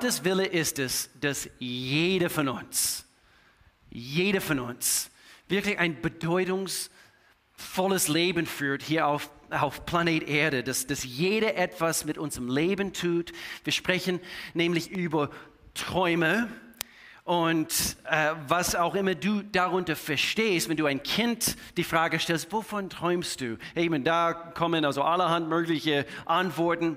Gottes Wille ist es, dass jeder von uns, jeder von uns wirklich ein bedeutungsvolles Leben führt hier auf, auf Planet Erde, dass, dass jeder etwas mit unserem Leben tut. Wir sprechen nämlich über Träume, und äh, was auch immer du darunter verstehst, wenn du ein Kind die Frage stellst, wovon träumst du? Eben, da kommen also allerhand mögliche Antworten.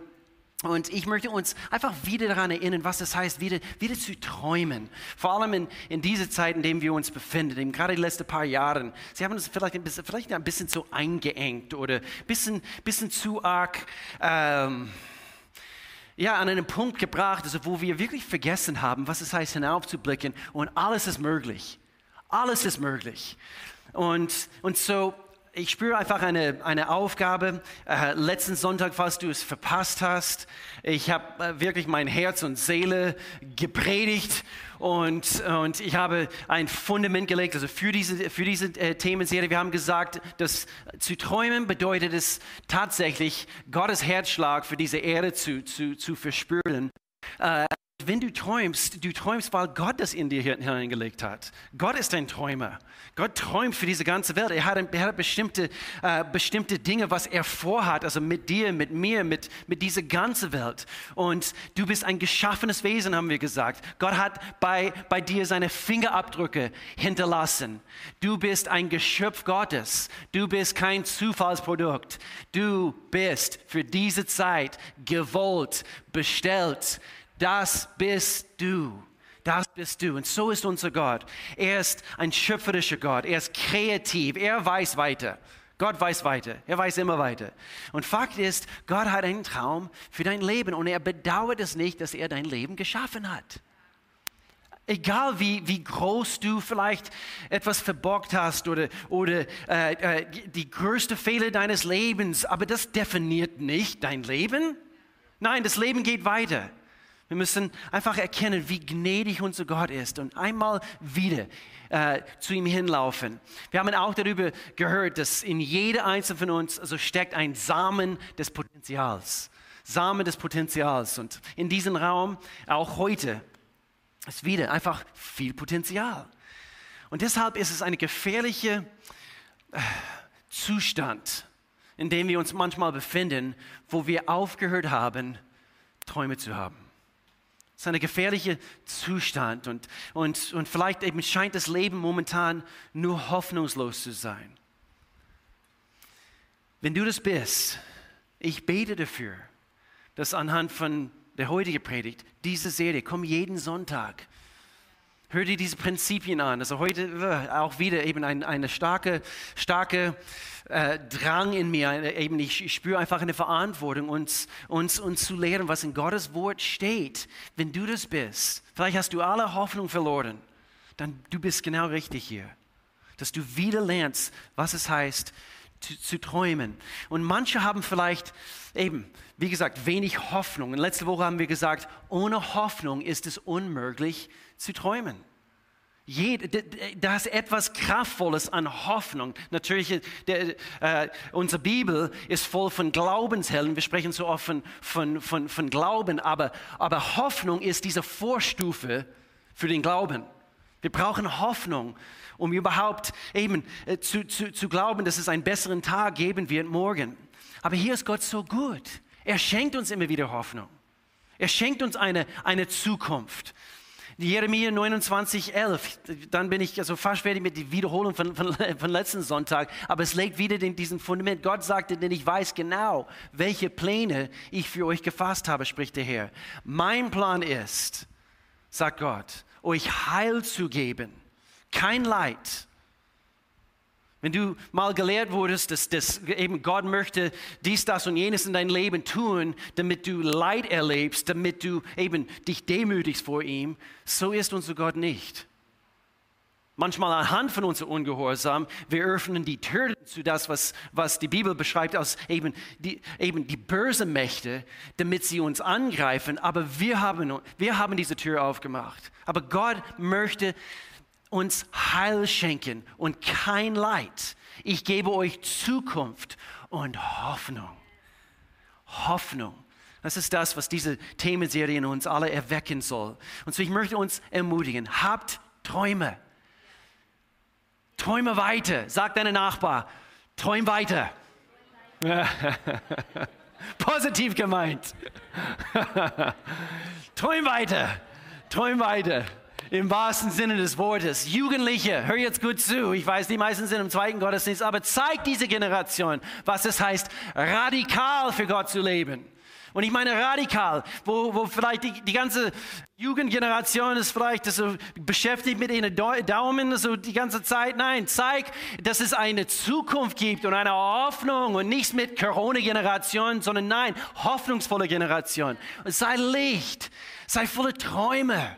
Und ich möchte uns einfach wieder daran erinnern, was es heißt, wieder, wieder zu träumen. Vor allem in, in dieser Zeit, in der wir uns befinden, eben gerade die letzten paar Jahre. Sie haben uns vielleicht ein bisschen, vielleicht ein bisschen zu eingeengt oder ein bisschen, bisschen zu arg ähm, ja, an einen Punkt gebracht, also wo wir wirklich vergessen haben, was es heißt, hinaufzublicken und alles ist möglich. Alles ist möglich. Und, und so ich spüre einfach eine, eine Aufgabe. Äh, letzten Sonntag, falls du es verpasst hast, ich habe äh, wirklich mein Herz und Seele gepredigt und, und ich habe ein Fundament gelegt, also für diese, für diese äh, Themenserie. Wir haben gesagt, dass zu träumen bedeutet es tatsächlich, Gottes Herzschlag für diese Erde zu, zu, zu verspüren. Wenn du träumst, du träumst, weil Gott das in dir hineingelegt hat. Gott ist ein Träumer. Gott träumt für diese ganze Welt. Er hat, er hat bestimmte, äh, bestimmte Dinge, was er vorhat, also mit dir, mit mir, mit, mit dieser ganzen Welt. Und du bist ein geschaffenes Wesen, haben wir gesagt. Gott hat bei, bei dir seine Fingerabdrücke hinterlassen. Du bist ein Geschöpf Gottes. Du bist kein Zufallsprodukt. Du bist für diese Zeit gewollt, bestellt das bist du. Das bist du. Und so ist unser Gott. Er ist ein schöpferischer Gott. Er ist kreativ. Er weiß weiter. Gott weiß weiter. Er weiß immer weiter. Und Fakt ist, Gott hat einen Traum für dein Leben und er bedauert es nicht, dass er dein Leben geschaffen hat. Egal wie, wie groß du vielleicht etwas verbockt hast oder, oder äh, äh, die größte Fehler deines Lebens, aber das definiert nicht dein Leben. Nein, das Leben geht weiter. Wir müssen einfach erkennen, wie gnädig unser Gott ist und einmal wieder äh, zu ihm hinlaufen. Wir haben auch darüber gehört, dass in jeder einzelnen von uns also steckt ein Samen des Potenzials. Samen des Potenzials. Und in diesem Raum, auch heute, ist wieder einfach viel Potenzial. Und deshalb ist es ein gefährlicher äh, Zustand, in dem wir uns manchmal befinden, wo wir aufgehört haben, Träume zu haben. Ist ein gefährlicher Zustand und, und, und vielleicht eben scheint das Leben momentan nur hoffnungslos zu sein. Wenn du das bist, ich bete dafür, dass anhand von der heutigen Predigt, diese Serie, komm jeden Sonntag, hör dir diese Prinzipien an. Also heute äh, auch wieder eben eine, eine starke, starke äh, Drang in mir, eben ich, ich spüre einfach eine Verantwortung, uns, uns, uns zu lehren, was in Gottes Wort steht. Wenn du das bist, vielleicht hast du alle Hoffnung verloren, dann du bist genau richtig hier. Dass du wieder lernst, was es heißt, zu, zu, träumen. Und manche haben vielleicht eben, wie gesagt, wenig Hoffnung. Und letzte Woche haben wir gesagt, ohne Hoffnung ist es unmöglich zu träumen. Da ist etwas Kraftvolles an Hoffnung. Natürlich, der, äh, unsere Bibel ist voll von Glaubenshelden. Wir sprechen so oft von, von, von, von Glauben, aber, aber Hoffnung ist diese Vorstufe für den Glauben. Wir brauchen Hoffnung, um überhaupt eben äh, zu, zu, zu glauben, dass es einen besseren Tag geben wird morgen. Aber hier ist Gott so gut. Er schenkt uns immer wieder Hoffnung. Er schenkt uns eine, eine Zukunft. Jeremia 29, 11, dann bin ich also fast fertig mit der Wiederholung von, von, von letzten Sonntag, aber es legt wieder in diesen Fundament. Gott sagte, denn ich weiß genau, welche Pläne ich für euch gefasst habe, spricht der Herr. Mein Plan ist, sagt Gott, euch Heil zu geben, kein Leid wenn du mal gelehrt wurdest, dass, dass eben Gott möchte dies, das und jenes in dein Leben tun, damit du Leid erlebst, damit du eben dich demütigst vor ihm, so ist unser Gott nicht. Manchmal anhand von unserem Ungehorsam, wir öffnen die Tür zu das, was, was die Bibel beschreibt als eben die, eben die bösen Mächte, damit sie uns angreifen. Aber wir haben, wir haben diese Tür aufgemacht. Aber Gott möchte uns Heil schenken und kein Leid. Ich gebe euch Zukunft und Hoffnung. Hoffnung. Das ist das, was diese Themenserie in uns alle erwecken soll. Und so ich möchte uns ermutigen, habt Träume. Träume weiter. Sag deinem Nachbar, träum weiter. Positiv gemeint. träum weiter. Träum weiter. Im wahrsten Sinne des Wortes. Jugendliche, hör jetzt gut zu. Ich weiß, die meisten sind im zweiten Gottesdienst, aber zeig diese Generation, was es heißt, radikal für Gott zu leben. Und ich meine radikal, wo, wo vielleicht die, die ganze Jugendgeneration ist vielleicht so beschäftigt mit ihren Daumen so die ganze Zeit. Nein, zeig, dass es eine Zukunft gibt und eine Hoffnung und nichts mit Corona-Generation, sondern nein, hoffnungsvolle Generation. Und sei Licht, sei voller Träume.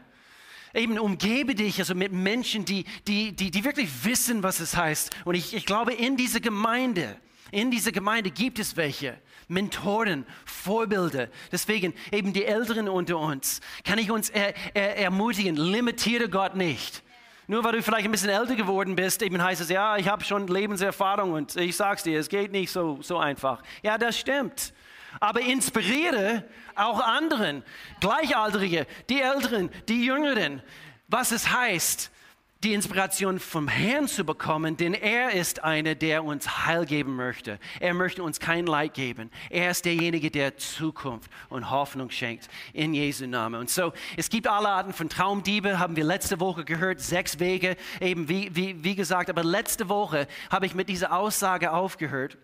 Eben umgebe dich also mit Menschen, die, die, die, die wirklich wissen, was es heißt. Und ich, ich glaube, in dieser Gemeinde, in dieser Gemeinde gibt es welche, Mentoren, Vorbilder. Deswegen eben die Älteren unter uns. Kann ich uns er, er, ermutigen, limitiere Gott nicht. Nur weil du vielleicht ein bisschen älter geworden bist, eben heißt es, ja, ich habe schon Lebenserfahrung und ich sag's dir, es geht nicht so, so einfach. Ja, das stimmt. Aber inspiriere auch anderen, Gleichaltrige, die Älteren, die Jüngeren, was es heißt, die Inspiration vom Herrn zu bekommen, denn er ist einer, der uns Heil geben möchte. Er möchte uns kein Leid geben. Er ist derjenige, der Zukunft und Hoffnung schenkt in Jesu Namen. Und so, es gibt alle Arten von Traumdiebe, haben wir letzte Woche gehört, sechs Wege, eben wie, wie, wie gesagt, aber letzte Woche habe ich mit dieser Aussage aufgehört,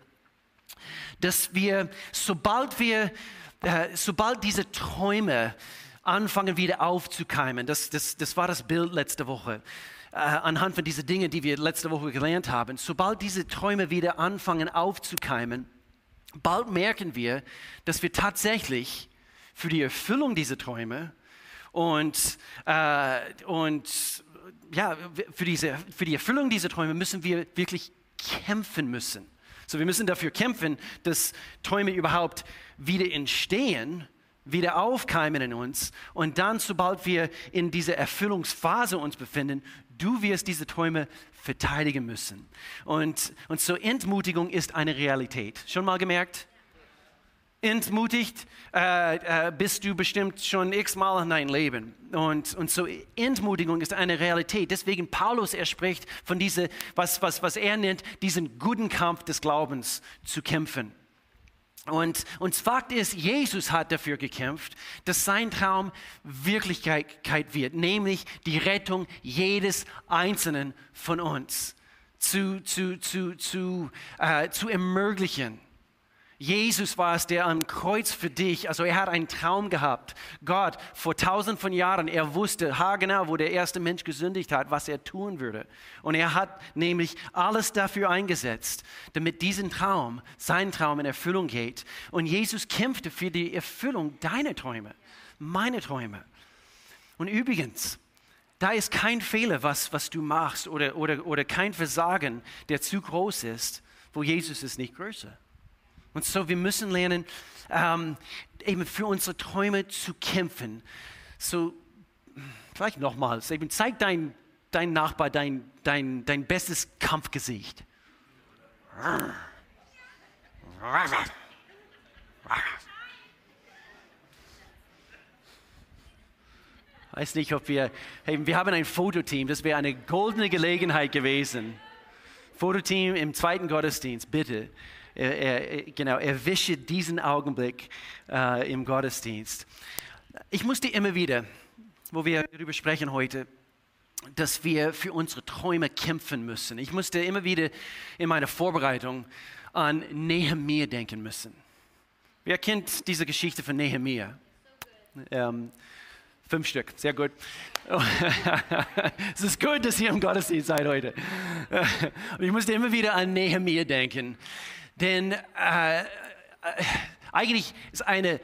dass wir, sobald wir, äh, sobald diese Träume anfangen wieder aufzukeimen, das, das, das war das Bild letzte Woche, äh, anhand von diesen Dingen, die wir letzte Woche gelernt haben, sobald diese Träume wieder anfangen aufzukeimen, bald merken wir, dass wir tatsächlich für die Erfüllung dieser Träume und, äh, und ja, für, diese, für die Erfüllung dieser Träume müssen wir wirklich kämpfen müssen. So, wir müssen dafür kämpfen, dass Träume überhaupt wieder entstehen wieder aufkeimen in uns und dann, sobald wir in dieser Erfüllungsphase uns befinden, du wirst diese Träume verteidigen müssen. Und, und so Entmutigung ist eine Realität. Schon mal gemerkt? Entmutigt äh, äh, bist du bestimmt schon x-mal in deinem Leben. Und, und so Entmutigung ist eine Realität. Deswegen Paulus, er spricht von dieser, was, was, was er nennt, diesen guten Kampf des Glaubens zu kämpfen. Und, und Fakt ist, Jesus hat dafür gekämpft, dass sein Traum Wirklichkeit wird, nämlich die Rettung jedes Einzelnen von uns zu, zu, zu, zu, äh, zu ermöglichen. Jesus war es, der am Kreuz für dich, also er hat einen Traum gehabt. Gott, vor tausend von Jahren, er wusste haargenau, wo der erste Mensch gesündigt hat, was er tun würde. Und er hat nämlich alles dafür eingesetzt, damit diesen Traum, sein Traum in Erfüllung geht. Und Jesus kämpfte für die Erfüllung deiner Träume, meine Träume. Und übrigens, da ist kein Fehler, was, was du machst oder, oder, oder kein Versagen, der zu groß ist, wo Jesus ist nicht größer. Und so, wir müssen lernen, ähm, eben für unsere Träume zu kämpfen. So, vielleicht nochmals, eben zeig dein, dein Nachbar dein, dein, dein bestes Kampfgesicht. Weiß nicht, ob wir, hey, wir haben ein Fototeam, das wäre eine goldene Gelegenheit gewesen. Fototeam im zweiten Gottesdienst, bitte er, er, genau, erwische diesen Augenblick äh, im Gottesdienst. Ich musste immer wieder, wo wir darüber sprechen heute, dass wir für unsere Träume kämpfen müssen. Ich musste immer wieder in meiner Vorbereitung an Nehemiah denken müssen. Wer kennt diese Geschichte von Nehemiah? Ähm, fünf Stück, sehr gut. es ist gut, dass ihr im Gottesdienst seid heute. Ich musste immer wieder an Nehemiah denken. Denn äh, äh, eigentlich ist eine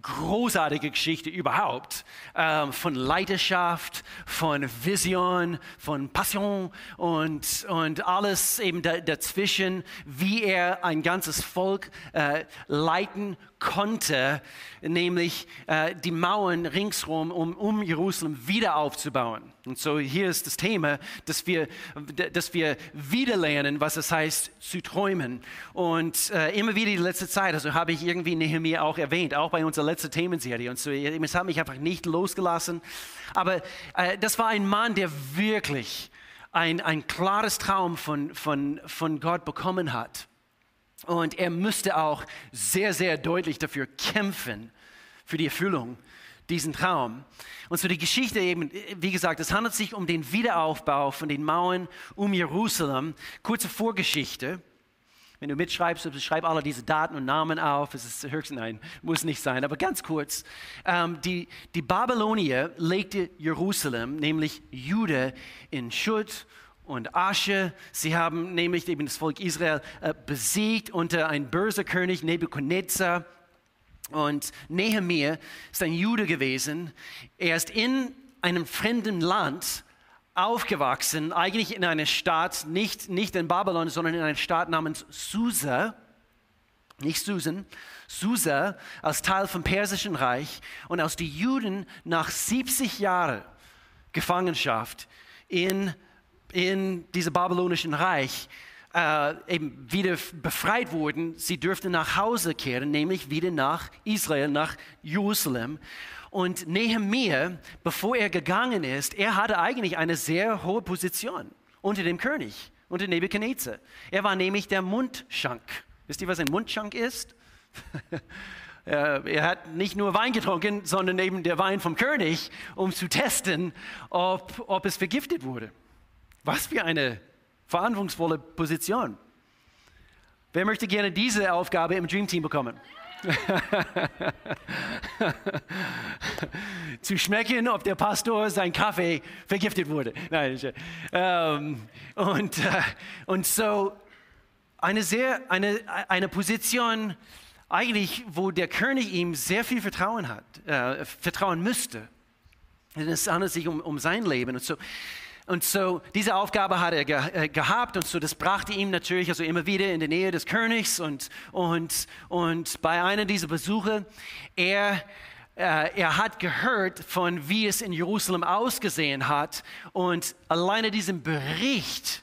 großartige Geschichte überhaupt ähm, von Leidenschaft, von Vision, von Passion und, und alles eben da, dazwischen, wie er ein ganzes Volk äh, leiten konnte, nämlich äh, die Mauern ringsherum, um, um Jerusalem wieder aufzubauen. Und so hier ist das Thema, dass wir, dass wir wieder lernen, was es heißt zu träumen. Und äh, immer wieder die letzte Zeit, also habe ich irgendwie Nehemiah auch erwähnt, auch bei unserer letzten Themenserie. Und so, es hat mich einfach nicht losgelassen. Aber äh, das war ein Mann, der wirklich ein, ein klares Traum von, von, von Gott bekommen hat. Und er müsste auch sehr, sehr deutlich dafür kämpfen, für die Erfüllung diesen Traum. Und so die Geschichte eben, wie gesagt, es handelt sich um den Wiederaufbau von den Mauern um Jerusalem. Kurze Vorgeschichte. Wenn du mitschreibst, schreib alle diese Daten und Namen auf. Es ist höchstens, nein, muss nicht sein, aber ganz kurz. Ähm, die, die Babylonier legte Jerusalem, nämlich Jude, in Schutt und Asche. Sie haben nämlich eben das Volk Israel äh, besiegt unter ein böser König Nebuchadnezzar. Und Nehemiah ist ein Jude gewesen. Er ist in einem fremden Land aufgewachsen, eigentlich in einer Stadt, nicht, nicht in Babylon, sondern in einer Stadt namens Susa, nicht Susan, Susa als Teil vom Persischen Reich. Und als die Juden nach 70 Jahren Gefangenschaft in, in diesem babylonischen Reich äh, eben wieder befreit wurden, sie dürften nach Hause kehren, nämlich wieder nach Israel, nach Jerusalem. Und Nehemiah, bevor er gegangen ist, er hatte eigentlich eine sehr hohe Position unter dem König, unter Nebuchadnezzar. Er war nämlich der Mundschank. Wisst ihr, was ein Mundschank ist? er hat nicht nur Wein getrunken, sondern eben der Wein vom König, um zu testen, ob, ob es vergiftet wurde. Was für eine verantwortungsvolle Position. Wer möchte gerne diese Aufgabe im Dream Team bekommen? zu schmecken, ob der Pastor sein Kaffee vergiftet wurde. Nein, ähm, und, äh, und so eine sehr, eine, eine Position eigentlich, wo der König ihm sehr viel Vertrauen hat, äh, vertrauen müsste. Denn es handelt sich um, um sein Leben. Und so, und so, diese Aufgabe hat er ge äh, gehabt und so, das brachte ihm natürlich also immer wieder in die Nähe des Königs und, und, und bei einer dieser Besuche, er, äh, er hat gehört von, wie es in Jerusalem ausgesehen hat und alleine diesen Bericht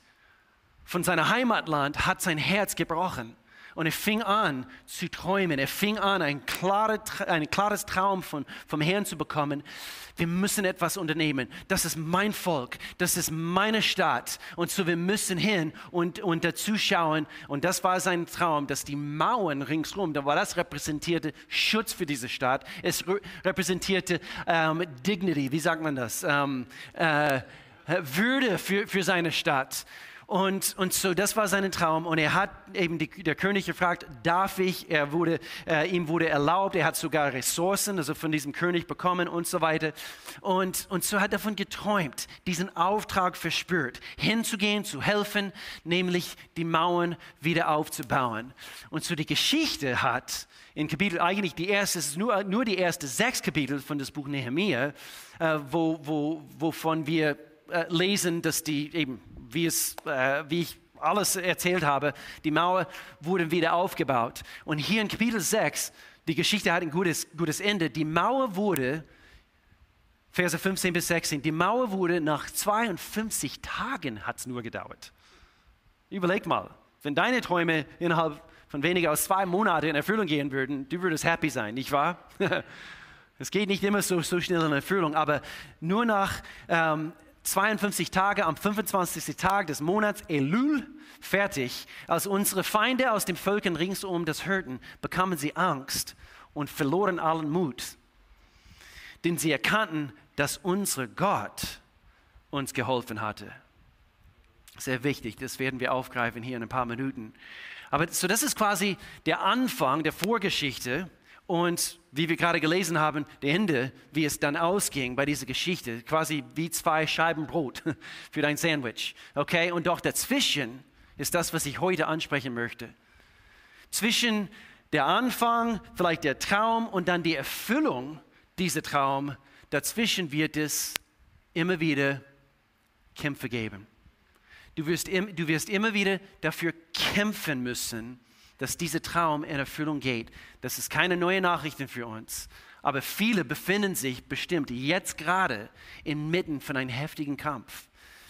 von seinem Heimatland hat sein Herz gebrochen. Und er fing an zu träumen. Er fing an, ein, klare, ein klares Traum von, vom Herrn zu bekommen. Wir müssen etwas unternehmen. Das ist mein Volk. Das ist meine Stadt. Und so wir müssen hin und, und dazu schauen. Und das war sein Traum, dass die Mauern ringsherum, da war das repräsentierte Schutz für diese Stadt. Es repräsentierte ähm, Dignity, wie sagt man das? Ähm, äh, Würde für, für seine Stadt. Und, und so, das war sein Traum. Und er hat eben die, der König gefragt, darf ich? Er wurde, äh, ihm wurde erlaubt. Er hat sogar Ressourcen, also von diesem König bekommen und so weiter. Und, und so hat er davon geträumt, diesen Auftrag verspürt, hinzugehen, zu helfen, nämlich die Mauern wieder aufzubauen. Und so die Geschichte hat in Kapitel, eigentlich die erste, es ist nur, nur die ersten sechs Kapitel von das Buch Nehemiah, äh, wo, wo, wovon wir äh, lesen, dass die eben wie, es, äh, wie ich alles erzählt habe, die Mauer wurde wieder aufgebaut. Und hier in Kapitel 6, die Geschichte hat ein gutes, gutes Ende. Die Mauer wurde, Verse 15 bis 16, die Mauer wurde nach 52 Tagen hat es nur gedauert. Überleg mal, wenn deine Träume innerhalb von weniger als zwei Monaten in Erfüllung gehen würden, du würdest happy sein, nicht wahr? Es geht nicht immer so, so schnell in Erfüllung, aber nur nach ähm, 52 Tage am 25. Tag des Monats Elul fertig. Als unsere Feinde aus den Völkern ringsum das hörten, bekamen sie Angst und verloren allen Mut. Denn sie erkannten, dass unser Gott uns geholfen hatte. Sehr wichtig, das werden wir aufgreifen hier in ein paar Minuten. Aber so das ist quasi der Anfang der Vorgeschichte und wie wir gerade gelesen haben, der Ende, wie es dann ausging bei dieser Geschichte, quasi wie zwei Scheiben Brot für dein Sandwich. Okay, und doch dazwischen ist das, was ich heute ansprechen möchte. Zwischen der Anfang, vielleicht der Traum und dann die Erfüllung dieser Traum, dazwischen wird es immer wieder Kämpfe geben. Du wirst, du wirst immer wieder dafür kämpfen müssen, dass dieser Traum in Erfüllung geht. Das ist keine neue Nachrichten für uns. Aber viele befinden sich bestimmt jetzt gerade inmitten von einem heftigen Kampf.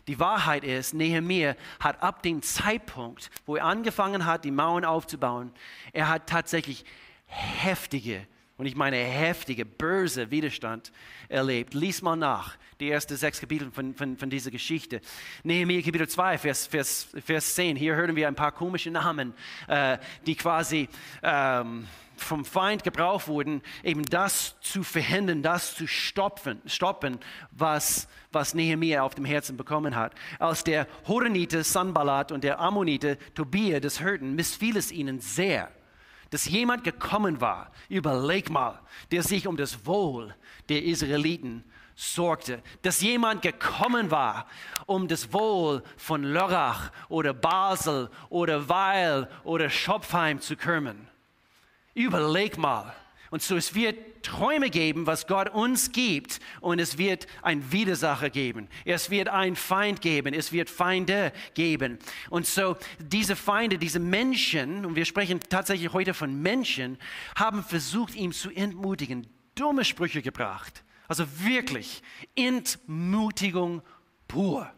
Die Wahrheit ist, Nehemiah hat ab dem Zeitpunkt, wo er angefangen hat, die Mauern aufzubauen, er hat tatsächlich heftige, und ich meine heftige, böse Widerstand erlebt. Lies mal nach, die ersten sechs Kapitel von, von, von dieser Geschichte. Nehemiah Kapitel 2, Vers, Vers, Vers 10. Hier hören wir ein paar komische Namen, äh, die quasi... Ähm, vom Feind gebraucht wurden, eben das zu verhindern, das zu stoppen, stoppen was, was Nehemiah auf dem Herzen bekommen hat. Als der Horonite Sanballat und der Ammonite Tobia das hörten, missfiel es ihnen sehr, dass jemand gekommen war, überleg mal, der sich um das Wohl der Israeliten sorgte, dass jemand gekommen war, um das Wohl von Lörrach oder Basel oder Weil oder Schopfheim zu kümmern. Überleg mal. Und so, es wird Träume geben, was Gott uns gibt, und es wird ein Widersacher geben. Es wird ein Feind geben. Es wird Feinde geben. Und so, diese Feinde, diese Menschen, und wir sprechen tatsächlich heute von Menschen, haben versucht, ihn zu entmutigen, dumme Sprüche gebracht. Also wirklich Entmutigung pur.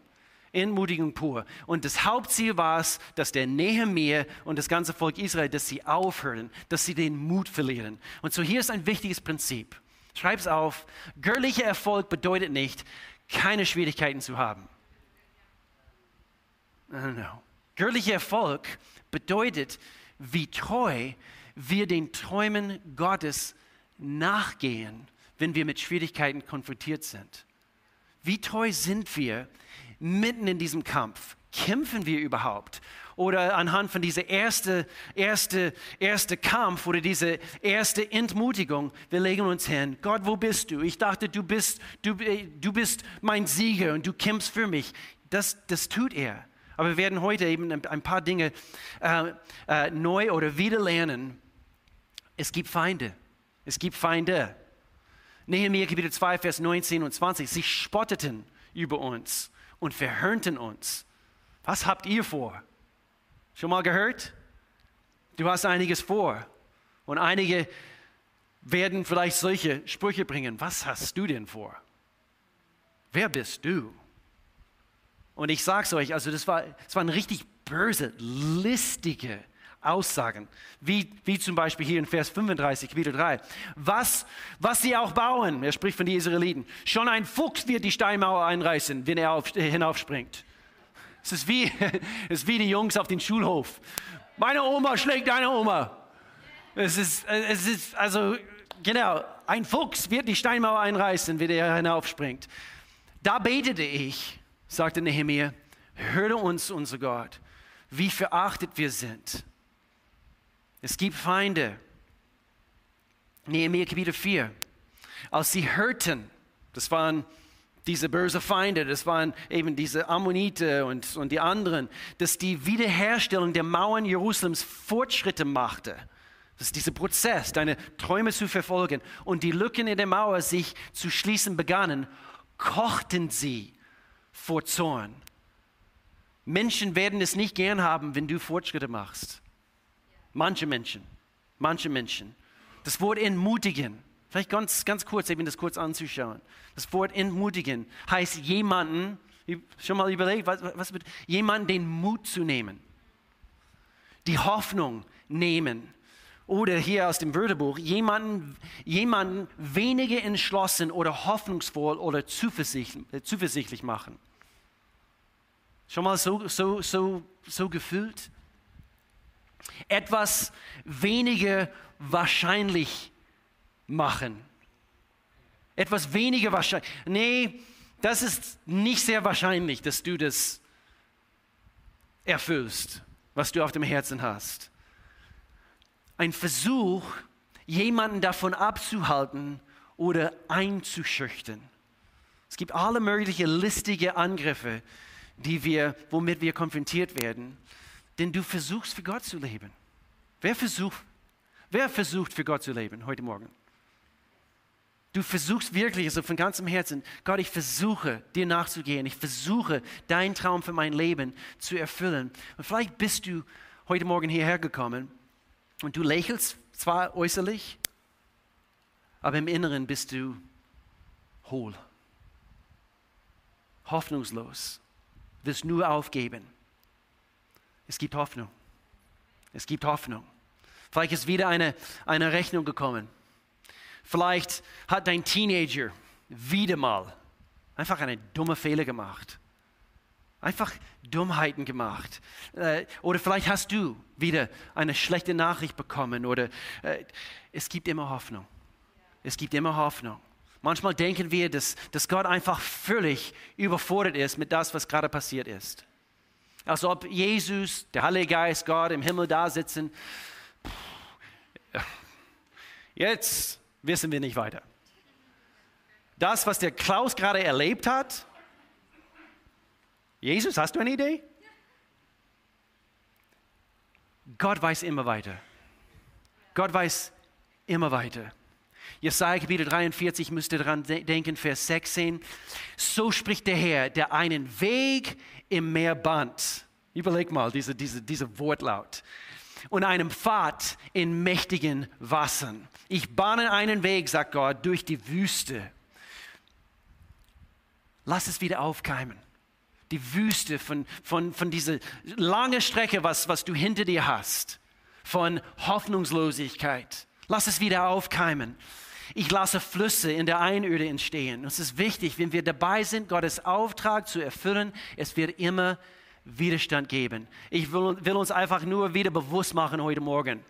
Entmutigung pur. Und das Hauptziel war es, dass der Nehemiah und das ganze Volk Israel, dass sie aufhören, dass sie den Mut verlieren. Und so hier ist ein wichtiges Prinzip. Schreib es auf. Göttlicher Erfolg bedeutet nicht, keine Schwierigkeiten zu haben. Göttlicher Erfolg bedeutet, wie treu wir den Träumen Gottes nachgehen, wenn wir mit Schwierigkeiten konfrontiert sind. Wie treu sind wir mitten in diesem Kampf? Kämpfen wir überhaupt? Oder anhand von dieser erste, erste, erste Kampf oder diese erste Entmutigung, wir legen uns hin. Gott, wo bist du? Ich dachte, du bist, du, du bist mein Sieger und du kämpfst für mich. Das, das tut er. Aber wir werden heute eben ein paar Dinge äh, äh, neu oder wieder lernen. Es gibt Feinde. Es gibt Feinde. Nehemiah Kapitel 2, Vers 19 und 20. Sie spotteten über uns und verhörnten uns. Was habt ihr vor? Schon mal gehört? Du hast einiges vor. Und einige werden vielleicht solche Sprüche bringen. Was hast du denn vor? Wer bist du? Und ich sage es euch, also das, war, das waren richtig böse, listige Aussagen, wie, wie zum Beispiel hier in Vers 35, Kapitel 3. Was, was sie auch bauen, er spricht von den Israeliten, schon ein Fuchs wird die Steinmauer einreißen, wenn er auf, hinaufspringt. Es ist, wie, es ist wie die Jungs auf dem Schulhof. Meine Oma schlägt deine Oma. Es ist, es ist also, genau, ein Fuchs wird die Steinmauer einreißen, wenn er hinaufspringt. Da betete ich, sagte Nehemiah, höre uns, unser Gott, wie verachtet wir sind es gibt Feinde. Nehemiah Kapitel 4. Als sie hörten, das waren diese bösen Feinde, das waren eben diese Ammonite und, und die anderen, dass die Wiederherstellung der Mauern Jerusalems Fortschritte machte. Das ist dieser Prozess, deine Träume zu verfolgen und die Lücken in der Mauer sich zu schließen begannen, kochten sie vor Zorn. Menschen werden es nicht gern haben, wenn du Fortschritte machst. Manche Menschen, manche Menschen. Das Wort entmutigen, vielleicht ganz, ganz kurz, eben das kurz anzuschauen. Das Wort entmutigen heißt jemanden, schon mal überlegt, was, was wird, jemanden den Mut zu nehmen, die Hoffnung nehmen. Oder hier aus dem Wörterbuch, jemanden, jemanden weniger entschlossen oder hoffnungsvoll oder zuversichtlich, äh, zuversichtlich machen. Schon mal so, so, so, so gefühlt? Etwas weniger wahrscheinlich machen. Etwas weniger wahrscheinlich. Nee, das ist nicht sehr wahrscheinlich, dass du das erfüllst, was du auf dem Herzen hast. Ein Versuch, jemanden davon abzuhalten oder einzuschüchtern. Es gibt alle möglichen listige Angriffe, die wir, womit wir konfrontiert werden. Denn du versuchst für Gott zu leben. Wer versucht, wer versucht für Gott zu leben heute Morgen? Du versuchst wirklich, also von ganzem Herzen, Gott, ich versuche dir nachzugehen. Ich versuche deinen Traum für mein Leben zu erfüllen. Und vielleicht bist du heute Morgen hierher gekommen Und du lächelst zwar äußerlich, aber im Inneren bist du hohl, hoffnungslos, wirst nur aufgeben. Es gibt Hoffnung. Es gibt Hoffnung. Vielleicht ist wieder eine, eine Rechnung gekommen. Vielleicht hat dein Teenager wieder mal einfach eine dumme Fehler gemacht. Einfach Dummheiten gemacht. Äh, oder vielleicht hast du wieder eine schlechte Nachricht bekommen. Oder äh, es gibt immer Hoffnung. Es gibt immer Hoffnung. Manchmal denken wir, dass, dass Gott einfach völlig überfordert ist mit das, was gerade passiert ist. Als ob Jesus, der Heilige Geist, Gott im Himmel da sitzen. Jetzt wissen wir nicht weiter. Das, was der Klaus gerade erlebt hat, Jesus, hast du eine Idee? Gott weiß immer weiter. Gott weiß immer weiter. Jesaja Kapitel 43 müsst ihr daran denken, Vers 16. So spricht der Herr, der einen Weg im Meer band. Überleg mal diese, diese, diese Wortlaut. Und einem Pfad in mächtigen Wassern. Ich bahne einen Weg, sagt Gott, durch die Wüste. Lass es wieder aufkeimen. Die Wüste von, von, von dieser langen Strecke, was, was du hinter dir hast. Von Hoffnungslosigkeit. Lass es wieder aufkeimen. Ich lasse Flüsse in der Einöde entstehen. Es ist wichtig, wenn wir dabei sind, Gottes Auftrag zu erfüllen, es wird immer Widerstand geben. Ich will, will uns einfach nur wieder bewusst machen heute Morgen.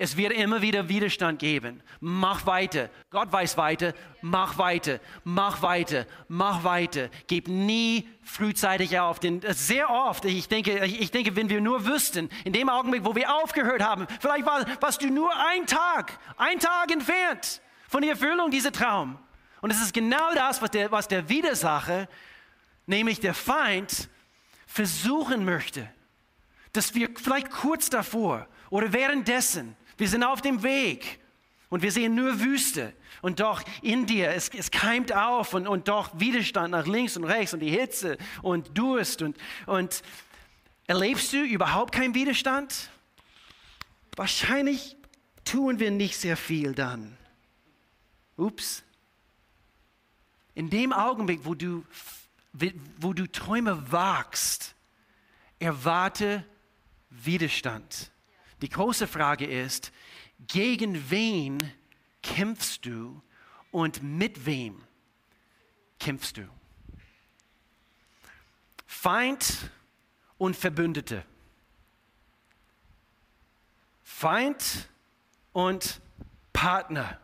Es wird immer wieder Widerstand geben. Mach weiter. Gott weiß weiter. Mach weiter. Mach weiter. Mach weiter. Gib nie frühzeitig auf. Denn sehr oft, ich denke, ich denke, wenn wir nur wüssten, in dem Augenblick, wo wir aufgehört haben, vielleicht war, warst du nur ein Tag, ein Tag entfernt von der Erfüllung dieser Traum. Und es ist genau das, was der, was der Widersacher, nämlich der Feind, versuchen möchte. Dass wir vielleicht kurz davor oder währenddessen, wir sind auf dem Weg und wir sehen nur Wüste. Und doch in dir, es, es keimt auf und, und doch Widerstand nach links und rechts und die Hitze und Durst. Und, und erlebst du überhaupt keinen Widerstand? Wahrscheinlich tun wir nicht sehr viel dann. Ups. In dem Augenblick, wo du, wo du Träume wagst, erwarte Widerstand. Die große Frage ist, gegen wen kämpfst du und mit wem kämpfst du? Feind und Verbündete. Feind und Partner.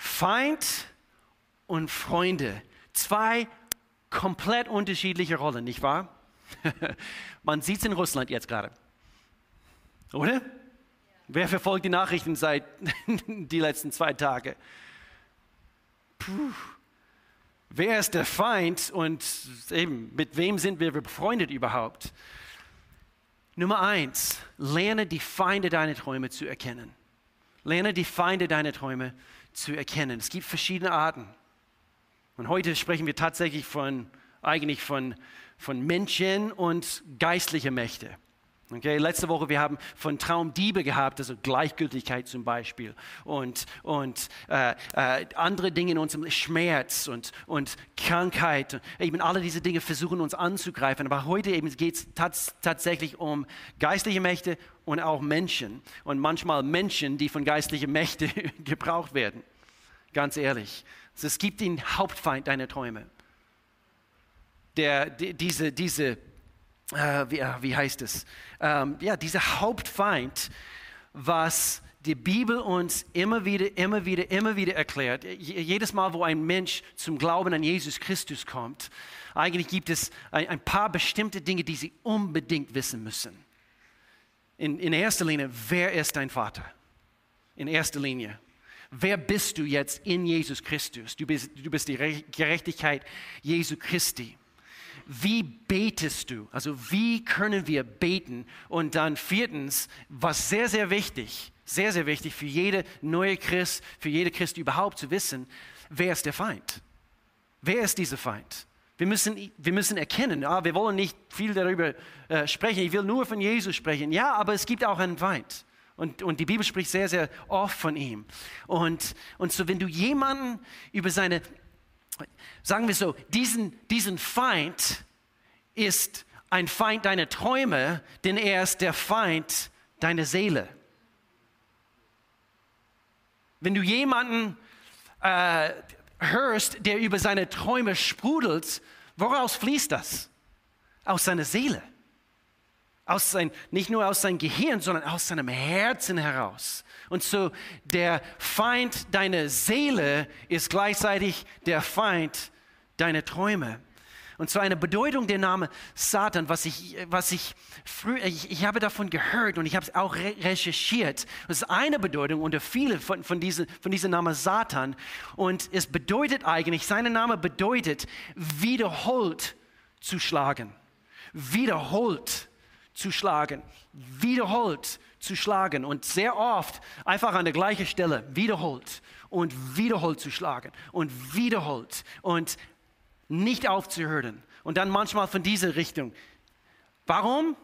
Feind und Freunde. Zwei komplett unterschiedliche Rollen, nicht wahr? Man sieht es in Russland jetzt gerade. Oder? Ja. Wer verfolgt die Nachrichten seit die letzten zwei Tage? Puh. Wer ist der Feind und eben mit wem sind wir befreundet überhaupt? Nummer eins, lerne die Feinde deiner Träume zu erkennen. Lerne die Feinde deiner Träume zu erkennen. Es gibt verschiedene Arten. Und heute sprechen wir tatsächlich von, eigentlich von, von Menschen und geistliche Mächte. Okay, letzte Woche wir haben von Traumdiebe gehabt, also Gleichgültigkeit zum Beispiel und, und äh, äh, andere Dinge in unserem Schmerz und, und Krankheit. Eben alle diese Dinge versuchen uns anzugreifen. Aber heute eben geht es tats tatsächlich um geistliche Mächte und auch Menschen. Und manchmal Menschen, die von geistlichen Mächten gebraucht werden. Ganz ehrlich. Es gibt den Hauptfeind deiner Träume. Der, die, diese, diese äh, wie, äh, wie, heißt es? Ähm, ja, dieser Hauptfeind, was die Bibel uns immer wieder, immer wieder, immer wieder erklärt. Jedes Mal, wo ein Mensch zum Glauben an Jesus Christus kommt, eigentlich gibt es ein, ein paar bestimmte Dinge, die sie unbedingt wissen müssen. In, in erster Linie, wer ist dein Vater? In erster Linie. Wer bist du jetzt in Jesus Christus? Du bist, du bist die Gerechtigkeit Jesu Christi wie betest du? Also wie können wir beten? Und dann viertens, was sehr, sehr wichtig, sehr, sehr wichtig für jede neue Christ, für jede Christ überhaupt zu wissen, wer ist der Feind? Wer ist dieser Feind? Wir müssen, wir müssen erkennen, ah, wir wollen nicht viel darüber äh, sprechen, ich will nur von Jesus sprechen. Ja, aber es gibt auch einen Feind. Und, und die Bibel spricht sehr, sehr oft von ihm. Und, und so, wenn du jemanden über seine, sagen wir so, diesen, diesen Feind ist ein Feind deiner Träume, denn er ist der Feind deiner Seele. Wenn du jemanden äh, hörst, der über seine Träume sprudelt, woraus fließt das? Aus seiner Seele. Aus sein, nicht nur aus seinem Gehirn, sondern aus seinem Herzen heraus. Und so der Feind deiner Seele ist gleichzeitig der Feind deiner Träume. Und zwar eine Bedeutung der Name Satan, was ich, was ich früher, ich, ich habe davon gehört und ich habe es auch re recherchiert. Das ist eine Bedeutung unter viele von, von, diese, von diesem Namen Satan. Und es bedeutet eigentlich, sein Name bedeutet, wiederholt zu schlagen. Wiederholt zu schlagen. Wiederholt zu schlagen. Und sehr oft einfach an der gleichen Stelle wiederholt und wiederholt zu schlagen und wiederholt und nicht aufzuhören. Und dann manchmal von dieser Richtung. Warum?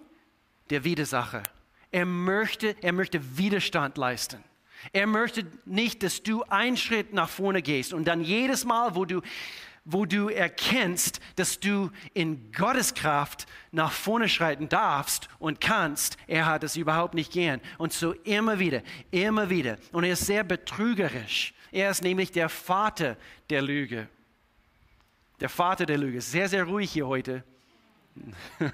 Der Widersacher. Er möchte, er möchte Widerstand leisten. Er möchte nicht, dass du einen Schritt nach vorne gehst und dann jedes Mal, wo du, wo du erkennst, dass du in Gottes Kraft nach vorne schreiten darfst und kannst, er hat es überhaupt nicht gern. Und so immer wieder, immer wieder. Und er ist sehr betrügerisch. Er ist nämlich der Vater der Lüge der Vater der Lüge. Sehr, sehr ruhig hier heute.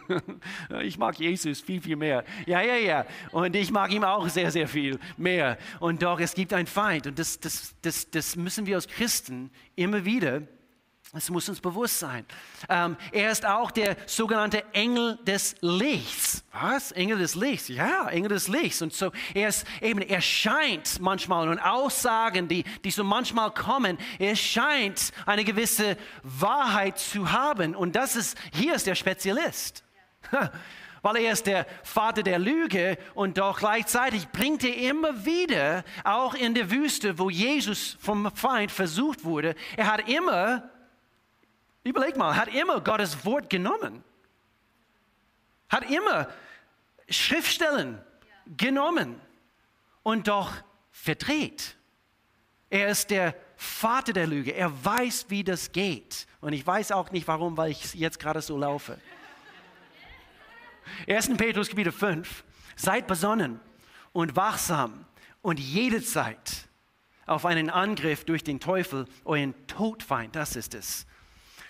Ich mag Jesus viel, viel mehr. Ja, ja, ja. Und ich mag ihn auch sehr, sehr viel mehr. Und doch, es gibt einen Feind. Und das, das, das, das müssen wir als Christen immer wieder das muss uns bewusst sein. Ähm, er ist auch der sogenannte Engel des Lichts. Was? Engel des Lichts? Ja, Engel des Lichts. Und so, er ist eben, er scheint manchmal und Aussagen, die, die so manchmal kommen, er scheint eine gewisse Wahrheit zu haben. Und das ist, hier ist der Spezialist. Weil er ist der Vater der Lüge und doch gleichzeitig bringt er immer wieder, auch in der Wüste, wo Jesus vom Feind versucht wurde, er hat immer Überleg mal, hat immer Gottes Wort genommen. Hat immer Schriftstellen genommen und doch verdreht. Er ist der Vater der Lüge. Er weiß, wie das geht. Und ich weiß auch nicht warum, weil ich jetzt gerade so laufe. 1. Petrus Kapitel 5. Seid besonnen und wachsam und jede Zeit auf einen Angriff durch den Teufel, euren Todfeind, das ist es,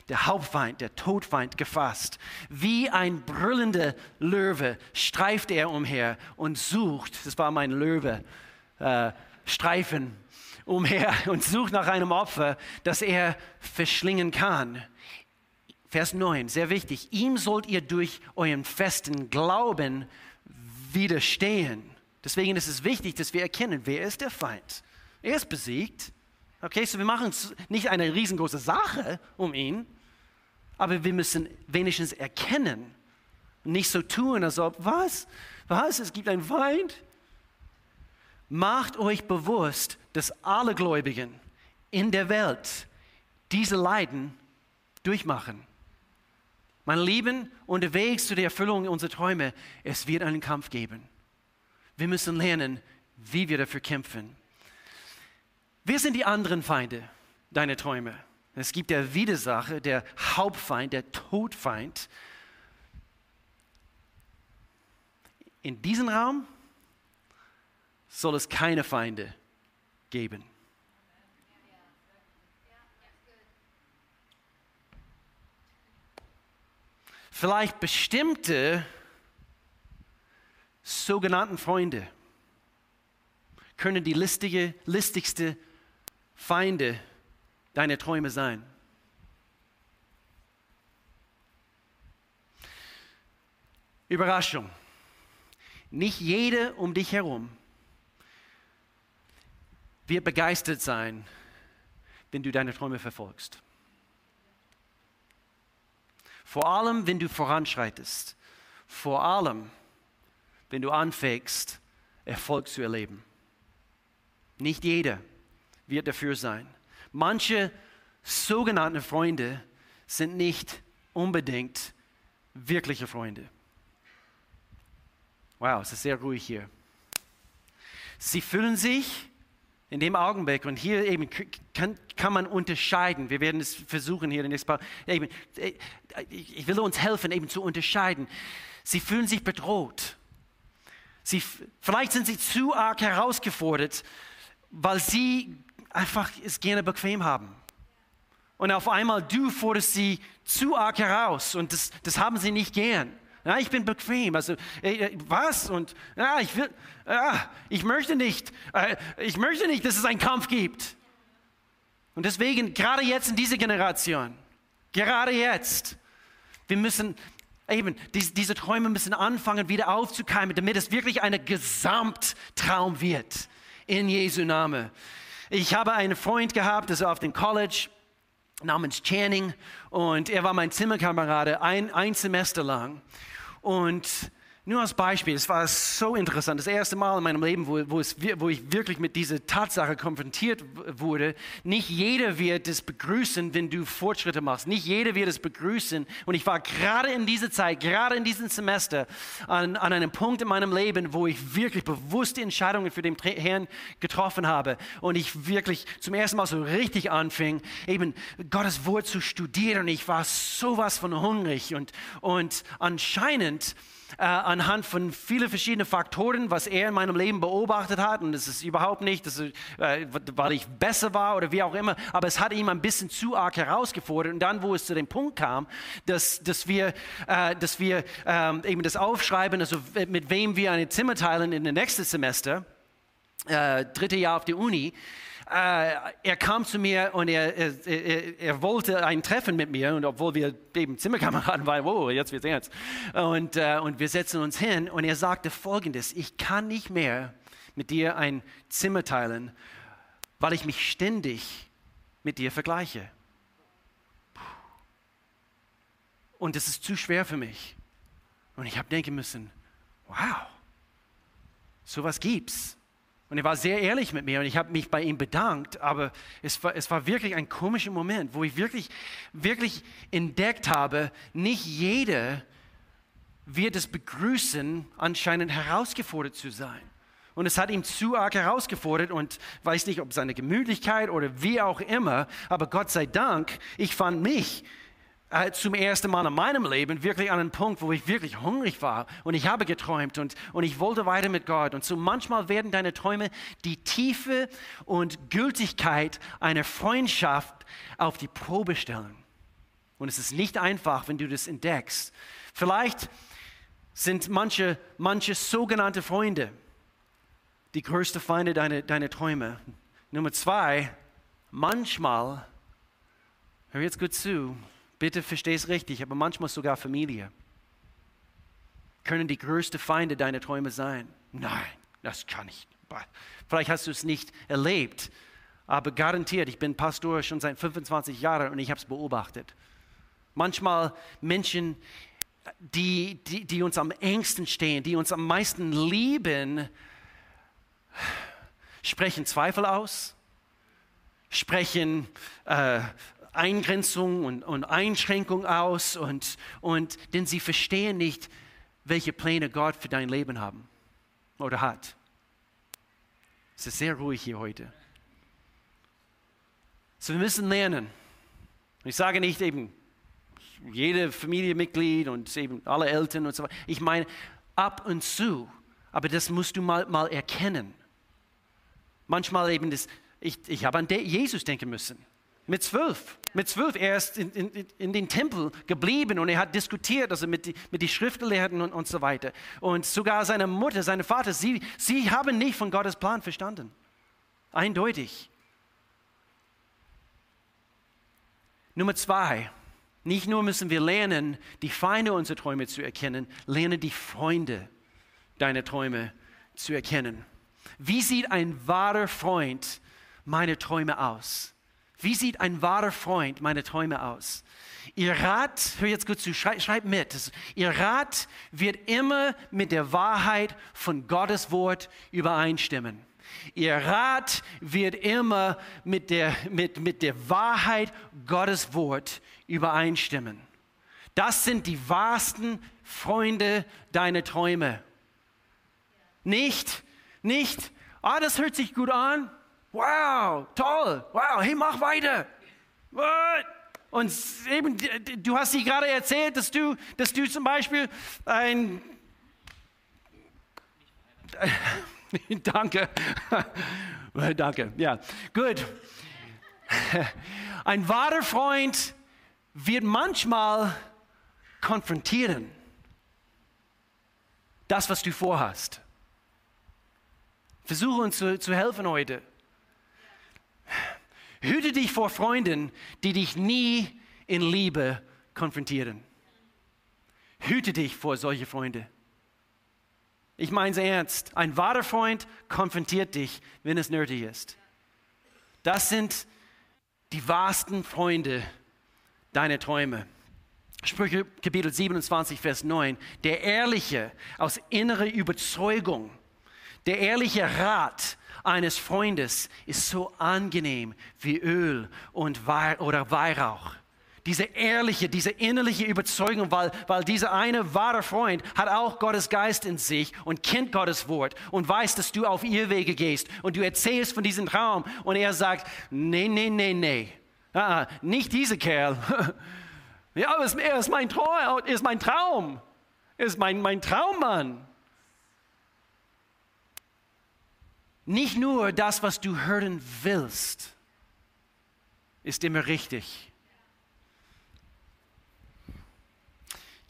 der Hauptfeind, der Todfeind gefasst. Wie ein brüllender Löwe streift er umher und sucht, das war mein Löwe, äh, Streifen umher und sucht nach einem Opfer, das er verschlingen kann. Vers 9, sehr wichtig. Ihm sollt ihr durch euren festen Glauben widerstehen. Deswegen ist es wichtig, dass wir erkennen, wer ist der Feind. Er ist besiegt. Okay, so wir machen nicht eine riesengroße Sache um ihn, aber wir müssen wenigstens erkennen nicht so tun, als ob, was? Was? Es gibt einen Feind? Macht euch bewusst, dass alle Gläubigen in der Welt diese Leiden durchmachen. Mein Lieben, unterwegs zu der Erfüllung unserer Träume, es wird einen Kampf geben. Wir müssen lernen, wie wir dafür kämpfen. Wer sind die anderen Feinde deiner Träume? Es gibt der Widersacher, der Hauptfeind, der Todfeind. In diesem Raum soll es keine Feinde geben. Vielleicht bestimmte sogenannten Freunde können die listige, listigste Feinde deine Träume sein. Überraschung. Nicht jeder um dich herum wird begeistert sein, wenn du deine Träume verfolgst. Vor allem, wenn du voranschreitest. Vor allem, wenn du anfängst, Erfolg zu erleben. Nicht jeder wird dafür sein. Manche sogenannte Freunde sind nicht unbedingt wirkliche Freunde. Wow, es ist sehr ruhig hier. Sie fühlen sich in dem Augenblick, und hier eben kann, kann man unterscheiden, wir werden es versuchen hier in der nächsten eben, äh, ich will uns helfen, eben zu unterscheiden. Sie fühlen sich bedroht. Sie, vielleicht sind sie zu arg herausgefordert, weil sie einfach es gerne bequem haben. Und auf einmal du forderst sie zu arg heraus und das, das haben sie nicht gern. Ja, ich bin bequem. Also, äh, was? Und ja, ich, will, ja, ich möchte nicht, äh, ich möchte nicht, dass es einen Kampf gibt. Und deswegen, gerade jetzt in dieser Generation, gerade jetzt, wir müssen eben, diese, diese Träume müssen anfangen, wieder aufzukeimen, damit es wirklich ein Gesamttraum wird. In Jesu Name. Ich habe einen Freund gehabt, das war auf dem College namens Channing und er war mein Zimmerkamerad ein, ein Semester lang. Und nur als Beispiel, es war so interessant, das erste Mal in meinem Leben, wo, wo, es, wo ich wirklich mit dieser Tatsache konfrontiert wurde. Nicht jeder wird es begrüßen, wenn du Fortschritte machst. Nicht jeder wird es begrüßen. Und ich war gerade in dieser Zeit, gerade in diesem Semester, an, an einem Punkt in meinem Leben, wo ich wirklich bewusste Entscheidungen für den Herrn getroffen habe. Und ich wirklich zum ersten Mal so richtig anfing, eben Gottes Wort zu studieren. Ich war sowas von hungrig. Und, und anscheinend äh, anhand von vielen verschiedenen Faktoren, was er in meinem Leben beobachtet hat. Und es ist überhaupt nicht, dass, äh, weil ich besser war oder wie auch immer, aber es hat ihm ein bisschen zu arg herausgefordert. Und dann, wo es zu dem Punkt kam, dass, dass wir, äh, dass wir ähm, eben das aufschreiben, also mit wem wir ein Zimmer teilen in dem nächsten Semester, äh, dritte Jahr auf der Uni, er kam zu mir und er, er, er, wollte ein Treffen mit mir und obwohl wir eben Zimmerkameraden waren, wow, jetzt wird's ernst. Und, äh, und wir setzen uns hin und er sagte folgendes, ich kann nicht mehr mit dir ein Zimmer teilen, weil ich mich ständig mit dir vergleiche. Und es ist zu schwer für mich. Und ich habe denken müssen, wow, sowas gibt's. Und er war sehr ehrlich mit mir und ich habe mich bei ihm bedankt, aber es war, es war wirklich ein komischer Moment, wo ich wirklich, wirklich entdeckt habe, nicht jeder wird es begrüßen, anscheinend herausgefordert zu sein. Und es hat ihn zu arg herausgefordert und weiß nicht, ob seine Gemütlichkeit oder wie auch immer, aber Gott sei Dank, ich fand mich zum ersten Mal in meinem Leben wirklich an einen Punkt, wo ich wirklich hungrig war und ich habe geträumt und, und ich wollte weiter mit Gott. Und so manchmal werden deine Träume die Tiefe und Gültigkeit einer Freundschaft auf die Probe stellen. Und es ist nicht einfach, wenn du das entdeckst. Vielleicht sind manche, manche sogenannte Freunde die größte Feinde deiner, deiner Träume. Nummer zwei, manchmal, hör jetzt gut zu, Bitte versteh es richtig, aber manchmal sogar Familie können die größte Feinde deiner Träume sein. Nein, das kann ich. Vielleicht hast du es nicht erlebt, aber garantiert, ich bin Pastor schon seit 25 Jahren und ich habe es beobachtet. Manchmal Menschen, die, die, die uns am engsten stehen, die uns am meisten lieben, sprechen Zweifel aus, sprechen äh, Eingrenzung und, und Einschränkung aus und, und denn sie verstehen nicht, welche Pläne Gott für dein Leben haben oder hat. Es ist sehr ruhig hier heute. So, wir müssen lernen. Ich sage nicht eben jede Familienmitglied und eben alle Eltern und so weiter. Ich meine ab und zu, aber das musst du mal, mal erkennen. Manchmal eben das, ich, ich habe an Jesus denken müssen. Mit zwölf. Mit zwölf. Er ist in, in, in, den Tempel geblieben und er hat diskutiert also mit, die, mit den Schriftgelehrten und, und so weiter. Und sogar seine Mutter, sein Vater, sie, sie haben nicht von Gottes Plan verstanden. Eindeutig. Nummer zwei. Nicht nur müssen wir lernen, die Feinde unserer Träume zu erkennen, lernen die Freunde deiner Träume zu erkennen. Wie sieht ein wahrer Freund meine Träume aus? Wie sieht ein wahrer Freund meine Träume aus? Ihr Rat, hör jetzt gut zu, schreib, schreib mit. Ihr Rat wird immer mit der Wahrheit von Gottes Wort übereinstimmen. Ihr Rat wird immer mit der, mit, mit der Wahrheit Gottes Wort übereinstimmen. Das sind die wahrsten Freunde deiner Träume. Nicht, nicht Ah, das hört sich gut an. Wow, toll. Wow, hey, mach weiter. What? Und eben, du hast sie gerade erzählt, dass du, dass du zum Beispiel ein Danke. Danke. Ja, gut. Ein wahrer Freund wird manchmal konfrontieren. Das, was du vorhast. Versuche uns zu, zu helfen heute. Hüte dich vor Freunden, die dich nie in Liebe konfrontieren. Hüte dich vor solche Freunde. Ich meine es ernst. Ein wahrer Freund konfrontiert dich, wenn es nötig ist. Das sind die wahrsten Freunde deiner Träume. Sprüche Kapitel 27, Vers 9. Der Ehrliche aus innerer Überzeugung, der ehrliche Rat eines Freundes ist so angenehm wie Öl und Weih oder Weihrauch diese ehrliche, diese innerliche Überzeugung, weil, weil dieser eine wahre Freund hat auch Gottes Geist in sich und kennt Gottes Wort und weiß, dass du auf ihr Wege gehst und du erzählst von diesem Traum und er sagt, nee, nee, nee, nee, ah, nicht dieser Kerl. ja, aber er ist mein Traum, ist mein Traum, ist mein, mein Traummann. Nicht nur das, was du hören willst, ist immer richtig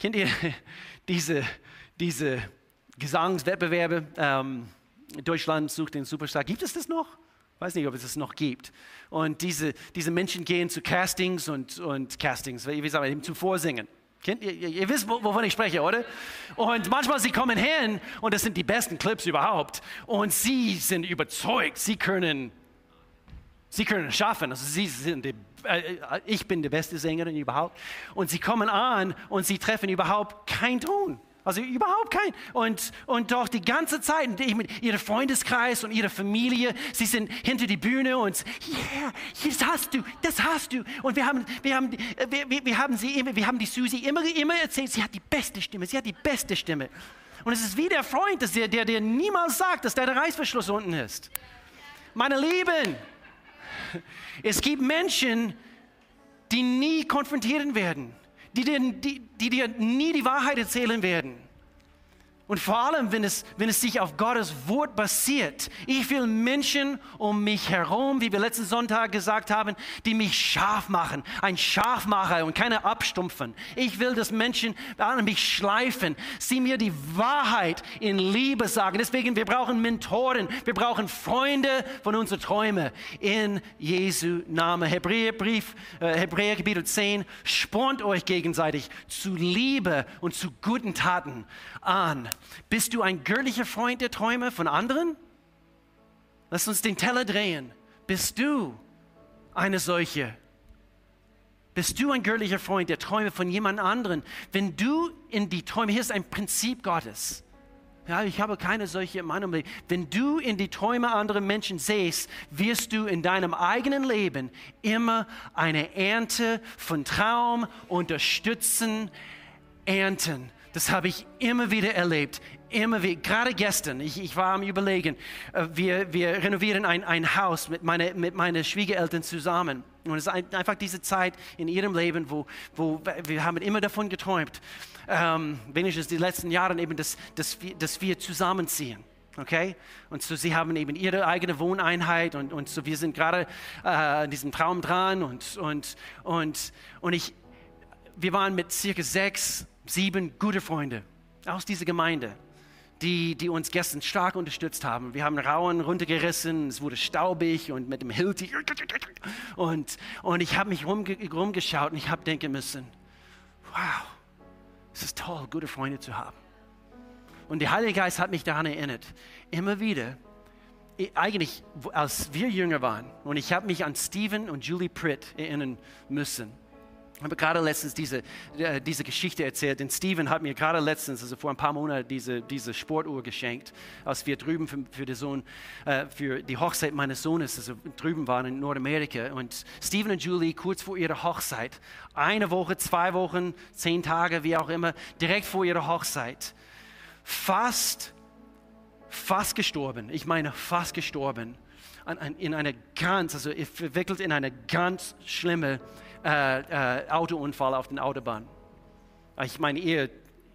Kennt ihr diese, diese Gesangswettbewerbe? Ähm, Deutschland sucht den Superstar. Gibt es das noch? Ich weiß nicht, ob es das noch gibt. Und diese, diese Menschen gehen zu Castings und, und Castings, wie sagen wir, zu Vorsingen. Kennt ihr, ihr wisst, wovon ich spreche, oder? Und manchmal sie kommen hin und das sind die besten Clips überhaupt. Und sie sind überzeugt, sie können, sie können es schaffen. Also sie sind die äh, ich bin die beste Sängerin überhaupt. Und sie kommen an und sie treffen überhaupt keinen Ton. Also überhaupt kein. Und, und doch die ganze Zeit, ich mit ihrem Freundeskreis und ihrer Familie, sie sind hinter die Bühne und, yeah, das hast du, das hast du. Und wir haben, wir haben, wir, wir haben sie immer, wir haben die Susi immer, immer erzählt, sie hat die beste Stimme, sie hat die beste Stimme. Und es ist wie der Freund, dass der, der dir niemals sagt, dass da der Reißverschluss unten ist. Meine Lieben, es gibt Menschen, die nie konfrontieren werden, die dir, die, die dir nie die Wahrheit erzählen werden. Und vor allem, wenn es, wenn es sich auf Gottes Wort basiert. Ich will Menschen um mich herum, wie wir letzten Sonntag gesagt haben, die mich scharf machen. Ein Scharfmacher und keine abstumpfen. Ich will, dass Menschen an mich schleifen, sie mir die Wahrheit in Liebe sagen. Deswegen, wir brauchen Mentoren, wir brauchen Freunde von unseren Träumen. In Jesu Namen. Hebräerbrief, äh, Hebräer Kapitel 10, spornt euch gegenseitig zu Liebe und zu guten Taten an. Bist du ein göttlicher Freund der Träume von anderen? Lass uns den Teller drehen. Bist du eine solche? Bist du ein göttlicher Freund der Träume von jemand anderen? Wenn du in die Träume, hier ist ein Prinzip Gottes. Ja, ich habe keine solche in meinem Leben. Wenn du in die Träume anderer Menschen siehst, wirst du in deinem eigenen Leben immer eine Ernte von Traum unterstützen, ernten. Das habe ich immer wieder erlebt. Immer wieder, gerade gestern, ich, ich war am Überlegen, äh, wir, wir renovieren ein, ein Haus mit, meine, mit meinen Schwiegereltern zusammen. Und es ist ein, einfach diese Zeit in ihrem Leben, wo, wo wir haben immer davon geträumt, ähm, wenigstens die letzten Jahre eben, dass, dass, wir, dass wir zusammenziehen. Okay? Und so, sie haben eben ihre eigene Wohneinheit und, und so, wir sind gerade äh, an diesem Traum dran und, und, und, und ich, wir waren mit circa sechs sieben gute Freunde aus dieser Gemeinde, die, die uns gestern stark unterstützt haben. Wir haben Rauen runtergerissen, es wurde staubig und mit dem Hilti. Und, und ich habe mich rumge rumgeschaut und ich habe denken müssen, wow, es ist toll, gute Freunde zu haben. Und der Heilige Geist hat mich daran erinnert, immer wieder, eigentlich als wir jünger waren, und ich habe mich an Stephen und Julie Pritt erinnern müssen ich habe gerade letztens diese, äh, diese Geschichte erzählt, denn Steven hat mir gerade letztens, also vor ein paar Monaten, diese, diese Sportuhr geschenkt, als wir drüben für, für, den Sohn, äh, für die Hochzeit meines Sohnes also drüben waren in Nordamerika. Und Steven und Julie, kurz vor ihrer Hochzeit, eine Woche, zwei Wochen, zehn Tage, wie auch immer, direkt vor ihrer Hochzeit, fast, fast gestorben. Ich meine, fast gestorben. In einer ganz, also verwickelt in eine ganz schlimme äh, äh, Autounfall auf den Autobahn. Ich meine, ihr,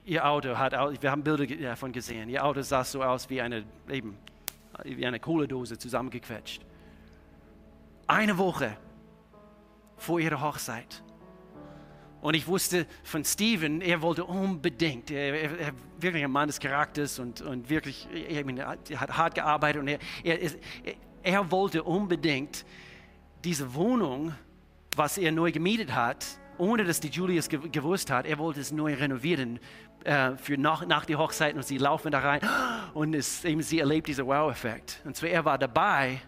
ihr Auto hat, wir haben Bilder davon gesehen, ihr Auto sah so aus wie eine, eben, wie eine Kohlendose zusammengequetscht. Eine Woche vor ihrer Hochzeit. Und ich wusste von Steven, er wollte unbedingt, er, er, er wirklich ein Mann des Charakters und, und wirklich, er, er hat hart gearbeitet und er, er, er wollte unbedingt diese Wohnung, was er neu gemietet hat, ohne dass die Julius gewusst hat, er wollte es neu renovieren äh, für nach, nach die Hochzeit und sie laufen da rein und es, eben, sie erlebt diesen Wow-Effekt. Und zwar er war dabei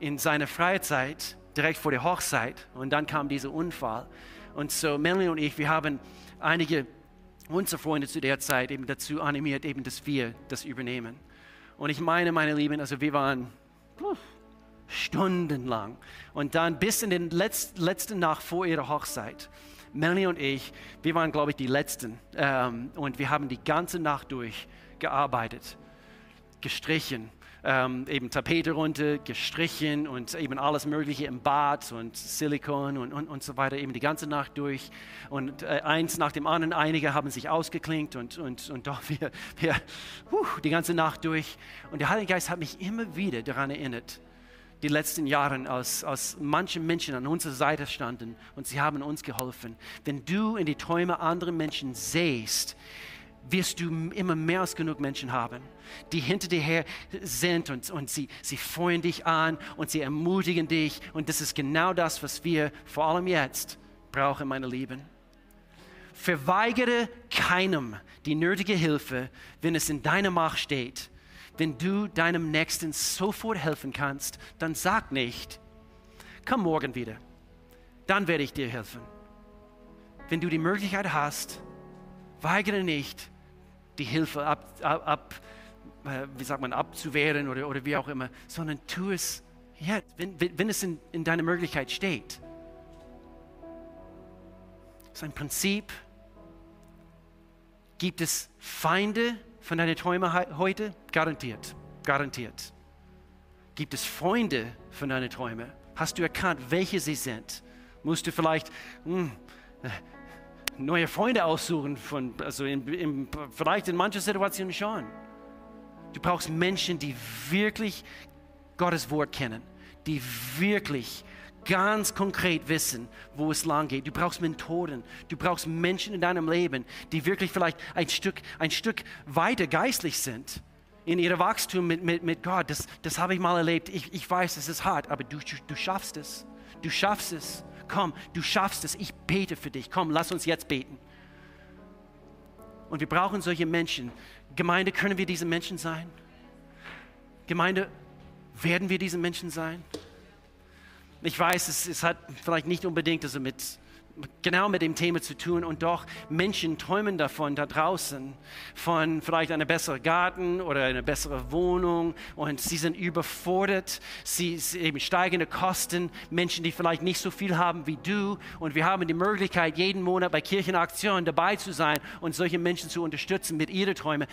in seiner Freizeit, direkt vor der Hochzeit und dann kam dieser Unfall. Und so Melanie und ich, wir haben einige unserer Freunde zu der Zeit eben dazu animiert, eben, dass wir das übernehmen. Und ich meine, meine Lieben, also wir waren stundenlang und dann bis in den Letz-, letzten Nacht vor ihrer Hochzeit. Melanie und ich, wir waren, glaube ich, die Letzten. Ähm, und wir haben die ganze Nacht durch gearbeitet, gestrichen, ähm, eben Tapete runter, gestrichen und eben alles Mögliche im Bad und Silikon und, und, und so weiter, eben die ganze Nacht durch. Und äh, eins nach dem anderen, einige haben sich ausgeklinkt und, und, und doch wir, wir uh, die ganze Nacht durch. Und der Heilige Geist hat mich immer wieder daran erinnert, die letzten Jahre, als, als manche Menschen an unserer Seite standen und sie haben uns geholfen. Wenn du in die Träume anderer Menschen siehst, wirst du immer mehr als genug Menschen haben, die hinter dir her sind und, und sie, sie freuen dich an und sie ermutigen dich. Und das ist genau das, was wir vor allem jetzt brauchen, meine Lieben. Verweigere keinem die nötige Hilfe, wenn es in deiner Macht steht. Wenn du deinem Nächsten sofort helfen kannst, dann sag nicht, komm morgen wieder, dann werde ich dir helfen. Wenn du die Möglichkeit hast, weigere nicht, die Hilfe ab, ab, äh, wie sagt man, abzuwehren oder, oder wie auch immer, sondern tu es jetzt, wenn, wenn es in, in deiner Möglichkeit steht. Das ist ein Prinzip. Gibt es Feinde von deinen Träumen heute? Garantiert, garantiert. Gibt es Freunde von deinen Träumen? Hast du erkannt, welche sie sind? Musst du vielleicht mh, hm, neue Freunde aussuchen, von, also in, in, vielleicht in manchen Situationen schon. Du brauchst Menschen, die wirklich Gottes Wort kennen, die wirklich ganz konkret wissen, wo es lang geht. Du brauchst Mentoren, du brauchst Menschen in deinem Leben, die wirklich vielleicht ein Stück, ein Stück weiter geistlich sind in ihrem Wachstum mit, mit, mit Gott. Das, das habe ich mal erlebt. Ich, ich weiß, es ist hart, aber du, du, du schaffst es. Du schaffst es komm, du schaffst es, ich bete für dich, komm, lass uns jetzt beten. Und wir brauchen solche Menschen. Gemeinde, können wir diese Menschen sein? Gemeinde, werden wir diese Menschen sein? Ich weiß, es, es hat vielleicht nicht unbedingt also mit genau mit dem Thema zu tun. Und doch Menschen träumen davon da draußen, von vielleicht einem besseren Garten oder einer besseren Wohnung. Und sie sind überfordert, sie, sie eben steigende Kosten, Menschen, die vielleicht nicht so viel haben wie du. Und wir haben die Möglichkeit, jeden Monat bei Kirchenaktionen dabei zu sein und solche Menschen zu unterstützen mit ihren Träumen.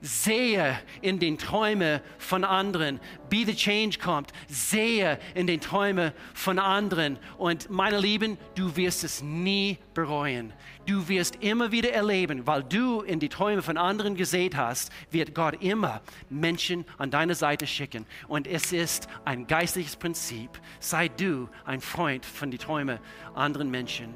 Sehe in den Träumen von anderen, Be the Change kommt, sehe in den Träumen von anderen. Und meine Lieben, du wirst es nie bereuen. Du wirst immer wieder erleben, weil du in die Träume von anderen gesät hast, wird Gott immer Menschen an deine Seite schicken. Und es ist ein geistliches Prinzip. Sei du ein Freund von den Träumen anderen Menschen.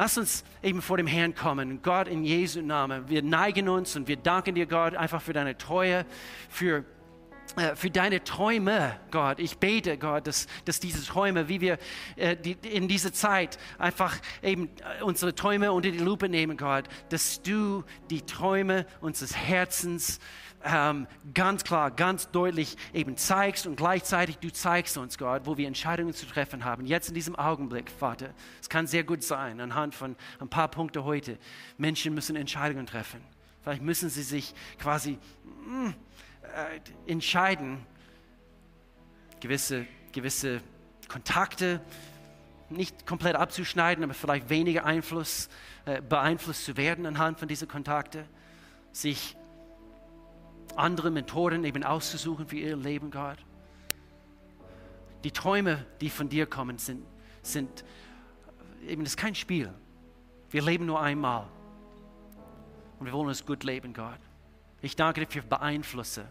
Lass uns eben vor dem Herrn kommen. Gott in Jesu Namen. Wir neigen uns und wir danken dir, Gott, einfach für deine Treue, für äh, für deine Träume, Gott. Ich bete, Gott, dass, dass diese Träume, wie wir äh, die, in dieser Zeit einfach eben äh, unsere Träume unter die Lupe nehmen, Gott, dass du die Träume unseres Herzens ähm, ganz klar, ganz deutlich eben zeigst und gleichzeitig du zeigst uns, Gott, wo wir Entscheidungen zu treffen haben. Jetzt in diesem Augenblick, Vater. Es kann sehr gut sein, anhand von ein paar Punkten heute. Menschen müssen Entscheidungen treffen. Vielleicht müssen sie sich quasi... Mh, mm, äh, entscheiden, gewisse, gewisse Kontakte nicht komplett abzuschneiden, aber vielleicht weniger Einfluss, äh, beeinflusst zu werden anhand von diesen Kontakten, sich andere Mentoren eben auszusuchen für ihr Leben, Gott. Die Träume, die von dir kommen, sind, sind eben das ist kein Spiel. Wir leben nur einmal. Und wir wollen es gut leben, Gott. Ich danke dir für Beeinflusse.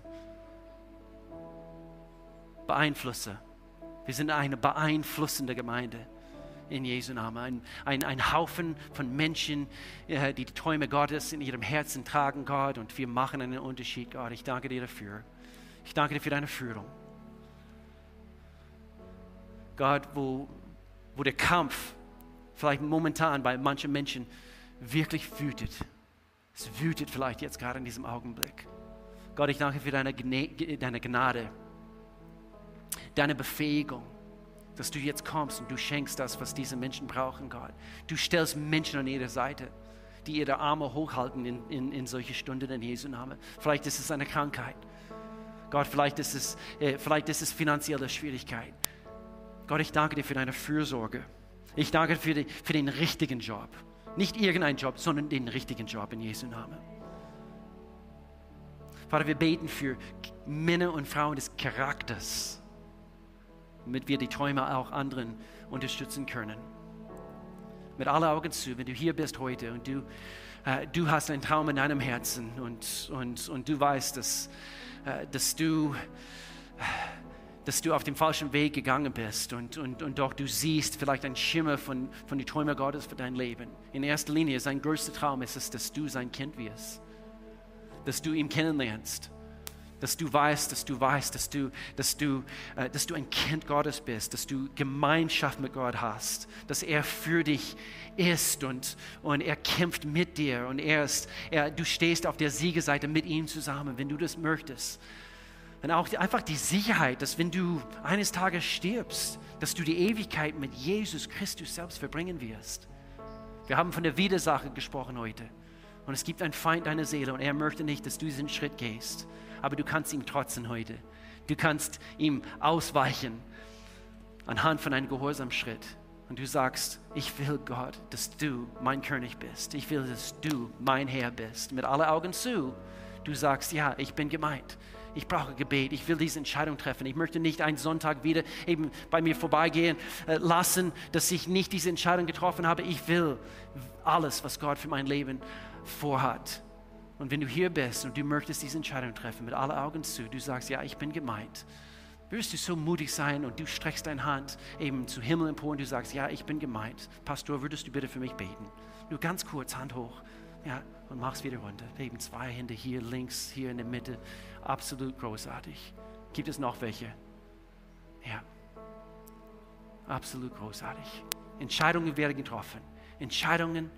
Beeinflusse. Wir sind eine beeinflussende Gemeinde in Jesu Namen. Ein, ein, ein Haufen von Menschen, die die Träume Gottes in ihrem Herzen tragen, Gott. Und wir machen einen Unterschied, Gott. Ich danke dir dafür. Ich danke dir für deine Führung. Gott, wo, wo der Kampf vielleicht momentan bei manchen Menschen wirklich wütet. Es wütet vielleicht jetzt gerade in diesem Augenblick. Gott, ich danke für deine, deine Gnade, deine Befähigung, dass du jetzt kommst und du schenkst das, was diese Menschen brauchen, Gott. Du stellst Menschen an ihre Seite, die ihre Arme hochhalten in, in, in solche Stunden in Jesu Namen. Vielleicht ist es eine Krankheit. Gott, vielleicht ist es, äh, vielleicht ist es finanzielle Schwierigkeit. Gott, ich danke dir für deine Fürsorge. Ich danke für, die, für den richtigen Job. Nicht irgendeinen Job, sondern den richtigen Job in Jesu Namen. Vater, wir beten für Männer und Frauen des Charakters, damit wir die Träume auch anderen unterstützen können. Mit aller Augen zu, wenn du hier bist heute und du, äh, du hast einen Traum in deinem Herzen und, und, und du weißt, dass, äh, dass du dass du auf dem falschen Weg gegangen bist und, und, und doch du siehst vielleicht einen Schimmer von, von den Träumen Gottes für dein Leben. In erster Linie, sein größter Traum ist es, dass du sein Kind wirst, dass du ihn kennenlernst, dass du weißt, dass du weißt, dass du, dass du, äh, dass du ein Kind Gottes bist, dass du Gemeinschaft mit Gott hast, dass er für dich ist und, und er kämpft mit dir und er ist, er, du stehst auf der Siegeseite mit ihm zusammen, wenn du das möchtest und auch einfach die Sicherheit, dass wenn du eines Tages stirbst, dass du die Ewigkeit mit Jesus Christus selbst verbringen wirst. Wir haben von der Widersache gesprochen heute. Und es gibt einen Feind deiner Seele und er möchte nicht, dass du diesen Schritt gehst. Aber du kannst ihm trotzen heute. Du kannst ihm ausweichen anhand von einem Gehorsamschritt. Und du sagst, ich will Gott, dass du mein König bist. Ich will, dass du mein Herr bist. Mit alle Augen zu. Du sagst, ja, ich bin gemeint ich brauche Gebet, ich will diese Entscheidung treffen. Ich möchte nicht einen Sonntag wieder eben bei mir vorbeigehen äh, lassen, dass ich nicht diese Entscheidung getroffen habe. Ich will alles, was Gott für mein Leben vorhat. Und wenn du hier bist und du möchtest diese Entscheidung treffen, mit allen Augen zu, du sagst, ja, ich bin gemeint, wirst du so mutig sein und du streckst deine Hand eben zu Himmel empor und du sagst, ja, ich bin gemeint. Pastor, würdest du bitte für mich beten? Nur ganz kurz, Hand hoch. Ja, und mach's wieder runter. Eben zwei Hände hier links, hier in der Mitte. Absolut großartig. Gibt es noch welche? Ja. Absolut großartig. Entscheidungen werden getroffen. Entscheidungen,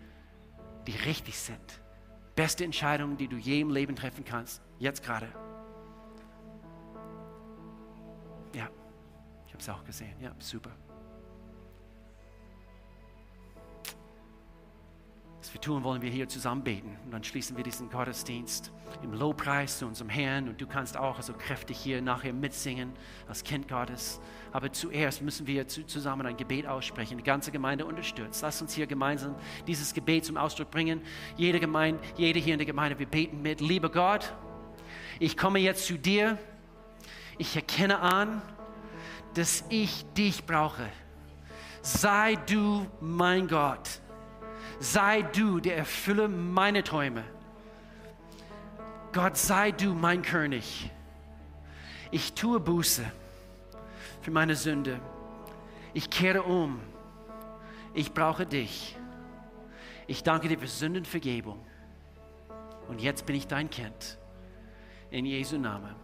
die richtig sind. Beste Entscheidungen, die du je im Leben treffen kannst. Jetzt gerade. Ja, ich habe es auch gesehen. Ja, super. Was wir tun, wollen wir hier zusammen beten. Und dann schließen wir diesen Gottesdienst im Lobpreis zu unserem Herrn. Und du kannst auch also kräftig hier nachher mitsingen als Kind Gottes. Aber zuerst müssen wir zusammen ein Gebet aussprechen. Die ganze Gemeinde unterstützt. Lass uns hier gemeinsam dieses Gebet zum Ausdruck bringen. Jede Gemeinde, jede hier in der Gemeinde, wir beten mit. Lieber Gott, ich komme jetzt zu dir. Ich erkenne an, dass ich dich brauche. Sei du mein Gott sei du der Erfülle meiner Träume. Gott, sei du mein König. Ich tue Buße für meine Sünde. Ich kehre um. Ich brauche dich. Ich danke dir für Sündenvergebung. Und jetzt bin ich dein Kind. In Jesu Namen.